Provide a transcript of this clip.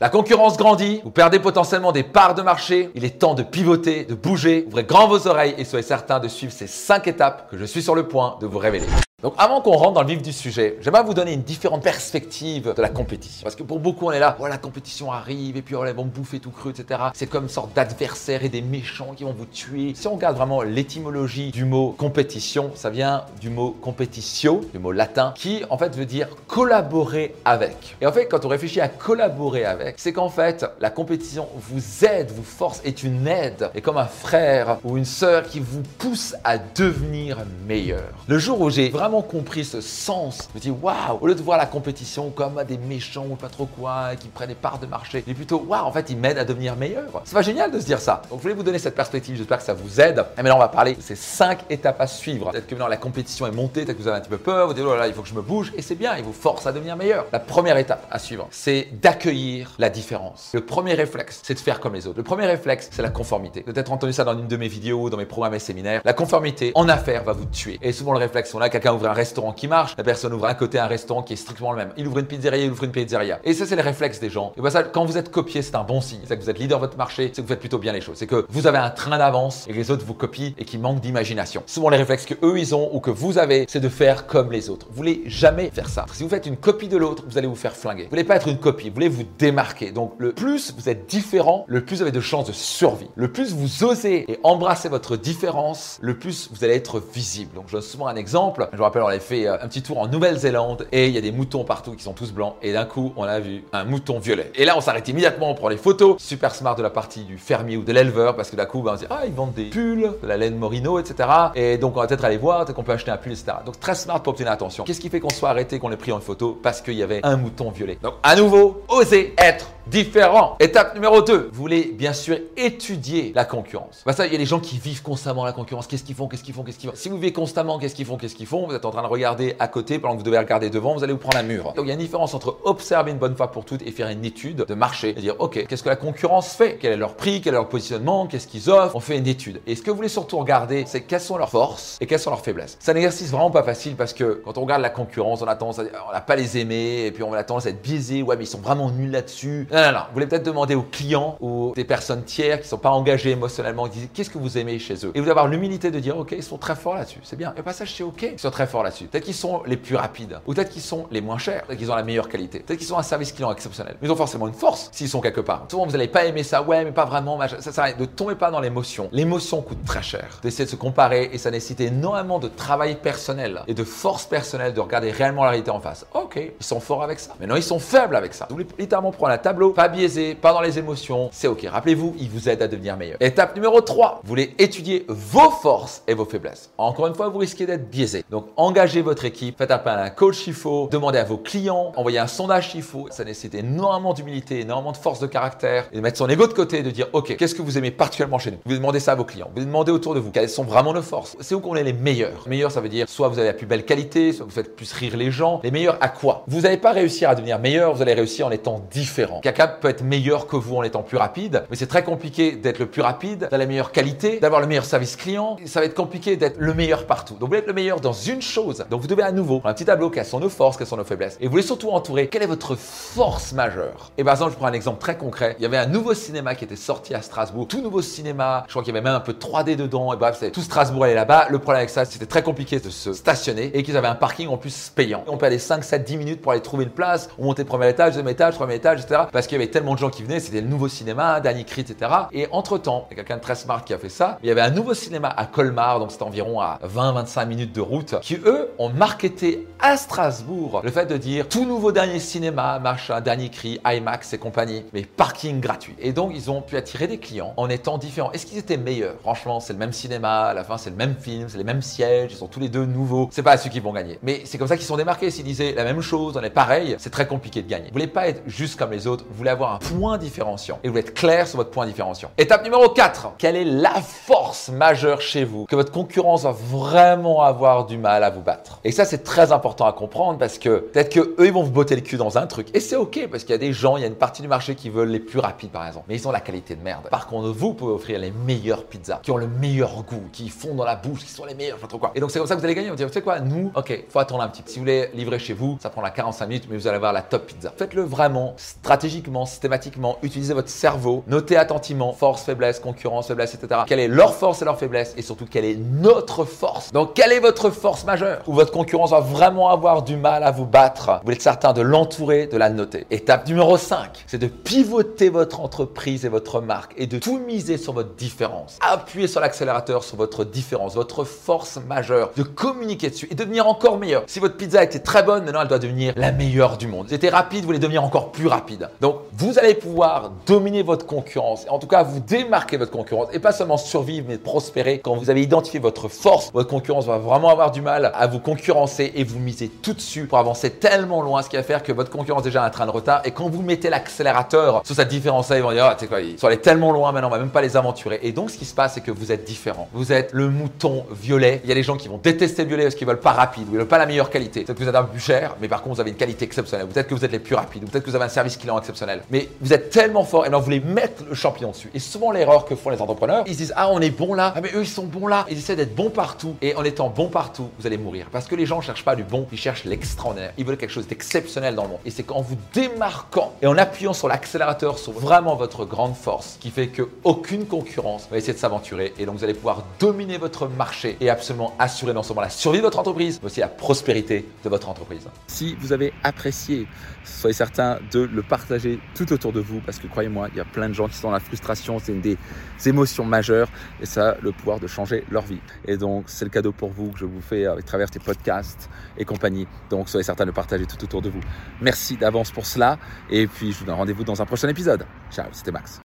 La concurrence grandit, vous perdez potentiellement des parts de marché, il est temps de pivoter, de bouger, ouvrez grand vos oreilles et soyez certain de suivre ces 5 étapes que je suis sur le point de vous révéler. Donc avant qu'on rentre dans le vif du sujet, j'aimerais vous donner une différente perspective de la compétition. Parce que pour beaucoup, on est là, voilà, la compétition arrive et puis oh, ils vont bouffer tout cru, etc. C'est comme une sorte d'adversaire et des méchants qui vont vous tuer. Si on regarde vraiment l'étymologie du mot compétition, ça vient du mot competitio, du mot latin, qui en fait veut dire collaborer avec. Et en fait, quand on réfléchit à collaborer avec, c'est qu'en fait, la compétition vous aide, vous force, est une aide, et comme un frère ou une sœur qui vous pousse à devenir meilleur. Le jour où j'ai vraiment compris ce sens. Je me dis, waouh, au lieu de voir la compétition comme des méchants ou pas trop quoi, qui prennent des parts de marché, mais plutôt, waouh, en fait, ils m'aident à devenir meilleur. C'est pas génial de se dire ça. Donc, je voulais vous donner cette perspective. J'espère que ça vous aide. Et maintenant, on va parler de ces cinq étapes à suivre. Peut-être que maintenant la compétition est montée, peut-être que vous avez un petit peu peur, vous dites, oh là, il faut que je me bouge. Et c'est bien, il vous force à devenir meilleur. La première étape à suivre, c'est d'accueillir la différence. Le premier réflexe, c'est de faire comme les autres. Le premier réflexe, c'est la conformité. Peut-être entendu ça dans une de mes vidéos, dans mes programmes et séminaires. La conformité en affaires va vous tuer. Et souvent, le réflexe, on a quelqu'un ouvre un restaurant qui marche, la personne ouvre à côté un restaurant qui est strictement le même. Il ouvre une pizzeria, il ouvre une pizzeria. Et ça, c'est les réflexes des gens. Et bah ça, quand vous êtes copié, c'est un bon signe. C'est que vous êtes leader de votre marché, c'est que vous faites plutôt bien les choses. C'est que vous avez un train d'avance et les autres vous copient et qui manquent d'imagination. Souvent, les réflexes que eux ils ont ou que vous avez, c'est de faire comme les autres. Vous voulez jamais faire ça. Si vous faites une copie de l'autre, vous allez vous faire flinguer. Vous voulez pas être une copie, vous voulez vous démarquer. Donc, le plus vous êtes différent, le plus vous avez de chances de survie. Le plus vous osez et embrassez votre différence, le plus vous allez être visible. Donc, je donne souvent un exemple. Me rappelle, on avait fait euh, un petit tour en Nouvelle-Zélande et il y a des moutons partout qui sont tous blancs et d'un coup on a vu un mouton violet. Et là on s'arrête immédiatement, on prend les photos, super smart de la partie du fermier ou de l'éleveur parce que d'un coup ben, on se dit ah ils vendent des pulls, de la laine Morino, etc. Et donc on va peut-être aller voir, peut-être qu'on peut acheter un pull, etc. Donc très smart pour obtenir attention. Qu'est-ce qui fait qu'on soit arrêté, qu'on ait pris en photo? Parce qu'il y avait un mouton violet. Donc à nouveau, osez être différent. Étape numéro 2, vous voulez bien sûr étudier la concurrence. Bah ça, il y a des gens qui vivent constamment la concurrence. Qu'est-ce qu'ils font? Qu'est-ce qu'ils font? Qu'est-ce qu'ils font? Si vous vivez constamment, qu'est-ce qu'ils font? Qu'est-ce qu'ils font? Vous êtes en train de regarder à côté pendant que vous devez regarder devant, vous allez vous prendre un mur. Donc il y a une différence entre observer une bonne fois pour toutes et faire une étude de marché et dire ok, qu'est-ce que la concurrence fait? Quel est leur prix? Quel est leur positionnement? Qu'est-ce qu'ils offrent? On fait une étude. Et ce que vous voulez surtout regarder, c'est quelles sont leurs forces et quelles sont leurs faiblesses. C'est un exercice vraiment pas facile parce que quand on regarde la concurrence, on a tendance à on n'a pas les aimer et puis on a tendance à être biaisé. Ouais, mais ils sont vraiment nuls là-dessus. Non, non, non. Vous voulez peut-être demander aux clients ou des personnes tiers qui sont pas engagées émotionnellement, qu'est-ce que vous aimez chez eux? Et vous avoir l'humilité de dire ok, ils sont très forts là-dessus. C'est bien. Et pas ça, c'est ok. Ils sont très forts là-dessus. Peut-être qu'ils sont les plus rapides ou peut-être qu'ils sont les moins chers, peut-être qu'ils ont la meilleure qualité, peut-être qu'ils ont un service client exceptionnel. Mais ils ont forcément une force s'ils sont quelque part. Souvent, vous n'allez pas aimer ça, ouais, mais pas vraiment. Ça sert Ne tombez pas dans l'émotion. L'émotion coûte très cher. D'essayer de se comparer et ça nécessite énormément de travail personnel et de force personnelle de regarder réellement la réalité en face. Ok, ils sont forts avec ça. Maintenant, ils sont faibles avec ça. Vous voulez littéralement prendre un pas biaisé, pas dans les émotions. C'est ok. Rappelez-vous, ils vous aident à devenir meilleur. Étape numéro 3. Vous voulez étudier vos forces et vos faiblesses. Encore une fois, vous risquez d'être biaisé. Donc, engagez votre équipe, faites appel à un coach faut, demandez à vos clients, envoyez un sondage faut. Ça nécessite énormément d'humilité, énormément de force de caractère et de mettre son ego de côté et de dire ok, qu'est-ce que vous aimez particulièrement chez nous? Vous demandez ça à vos clients. Vous demandez autour de vous quelles sont vraiment nos forces? C'est où qu'on est les meilleurs? Meilleurs, ça veut dire soit vous avez la plus belle qualité, soit vous faites plus rire les gens. Les meilleurs à quoi? Vous n'allez pas réussir à devenir meilleur, vous allez réussir en étant différent. Quelqu'un peut être meilleur que vous en étant plus rapide, mais c'est très compliqué d'être le plus rapide, d'avoir la meilleure qualité, d'avoir le meilleur service client. Ça va être compliqué d'être le meilleur partout. Donc vous voulez être le meilleur dans une chose. Donc vous devez à nouveau un petit tableau quelles sont nos forces, quelles sont nos faiblesses. Et vous voulez surtout entourer quelle est votre force majeure. Et par exemple, je prends un exemple très concret. Il y avait un nouveau cinéma qui était sorti à Strasbourg, tout nouveau cinéma. Je crois qu'il y avait même un peu de 3D dedans. Et bref, c'est tout Strasbourg allait là-bas. Le problème avec ça, c'était très compliqué de se stationner et qu'ils avaient un parking en plus payant. Et on perdait 5, 7, 10 minutes pour aller trouver une place. On montait premier étage, deuxième étage, troisième étage, etc. Parce qu'il y avait tellement de gens qui venaient. C'était le nouveau cinéma, Danny Crit, etc. Et entre temps, il y a quelqu'un de très smart qui a fait ça. Il y avait un nouveau cinéma à Colmar, donc c'était environ à 20-25 minutes de route, qui eux ont marketé à Strasbourg le fait de dire tout nouveau dernier cinéma, machin, dernier cri, IMAX et compagnie, mais parking gratuit. Et donc ils ont pu attirer des clients en étant différents. Est-ce qu'ils étaient meilleurs? Franchement, c'est le même cinéma, à la fin c'est le même film, c'est les mêmes sièges, ils sont tous les deux nouveaux. C'est pas ceux qui vont gagner. Mais c'est comme ça qu'ils sont démarqués. S'ils disaient la même chose, on est pareil, c'est très compliqué de gagner. Vous voulez pas être juste comme les autres, vous voulez avoir un point différenciant et vous voulez être clair sur votre point différenciant. Étape numéro 4. Quelle est la force majeure chez vous que votre concurrence va vraiment avoir du mal à vous battre? Et ça, c'est très important à comprendre parce que peut-être que eux, ils vont vous botter le cul dans un truc. Et c'est ok parce qu'il y a des gens, il y a une partie du marché qui veulent les plus rapides par exemple. Mais ils ont la qualité de merde. Par contre, vous pouvez offrir les meilleures pizzas qui ont le meilleur goût, qui font dans la bouche, qui sont les meilleurs, je sais trop quoi. Et donc, c'est comme ça que vous allez gagner. Vous dire, tu sais quoi, nous, ok, faut attendre un petit peu. Si vous voulez livrer chez vous, ça prendra 45 minutes, mais vous allez avoir la top pizza. Faites-le vraiment stratégiquement stratégiquement, systématiquement, utilisez votre cerveau, notez attentivement force, faiblesse, concurrence, faiblesse, etc. Quelle est leur force et leur faiblesse et surtout quelle est notre force? Donc quelle est votre force majeure? Où votre concurrence va vraiment avoir du mal à vous battre? Vous êtes certain de l'entourer, de la noter? Étape numéro 5, c'est de pivoter votre entreprise et votre marque et de tout miser sur votre différence. Appuyez sur l'accélérateur sur votre différence, votre force majeure, de communiquer dessus et de devenir encore meilleur. Si votre pizza était très bonne, maintenant elle doit devenir la meilleure du monde. C'était rapide, vous voulez devenir encore plus rapide. Donc vous allez pouvoir dominer votre concurrence, en tout cas vous démarquer votre concurrence et pas seulement survivre mais prospérer. Quand vous avez identifié votre force, votre concurrence va vraiment avoir du mal à vous concurrencer et vous misez tout dessus pour avancer tellement loin, ce qui va faire que votre concurrence déjà a un train de retard et quand vous mettez l'accélérateur sur cette différence-là, ils vont dire, ah, tu sais quoi, ils sont allés tellement loin maintenant, on va même pas les aventurer. Et donc ce qui se passe, c'est que vous êtes différent. Vous êtes le mouton violet. Il y a des gens qui vont détester le violet parce qu'ils veulent pas rapide, ils veulent pas la meilleure qualité. Peut-être que vous êtes un peu plus cher, mais par contre vous avez une qualité exceptionnelle. Peut-être que vous êtes les plus rapides, peut-être que vous avez un service client exceptionnel. Mais vous êtes tellement fort et alors vous voulez mettre le champignon dessus. Et souvent l'erreur que font les entrepreneurs, ils disent ah on est bon là, ah mais eux ils sont bons là. Ils essaient d'être bons partout et en étant bons partout, vous allez mourir parce que les gens cherchent pas du bon, ils cherchent l'extraordinaire. Ils veulent quelque chose d'exceptionnel dans le monde. Et c'est qu'en vous démarquant et en appuyant sur l'accélérateur sur vraiment votre grande force qui fait que aucune concurrence va essayer de s'aventurer et donc vous allez pouvoir dominer votre marché et absolument assurer non seulement la survie de votre entreprise, mais aussi la prospérité de votre entreprise. Si vous avez apprécié, soyez certain de le partager tout autour de vous parce que croyez-moi, il y a plein de gens qui sont dans la frustration, c'est une des émotions majeures et ça a le pouvoir de changer leur vie. Et donc c'est le cadeau pour vous que je vous fais à travers tes podcasts et compagnie. Donc soyez certain de partager tout autour de vous. Merci d'avance pour cela et puis je vous donne rendez-vous dans un prochain épisode. Ciao, c'était Max.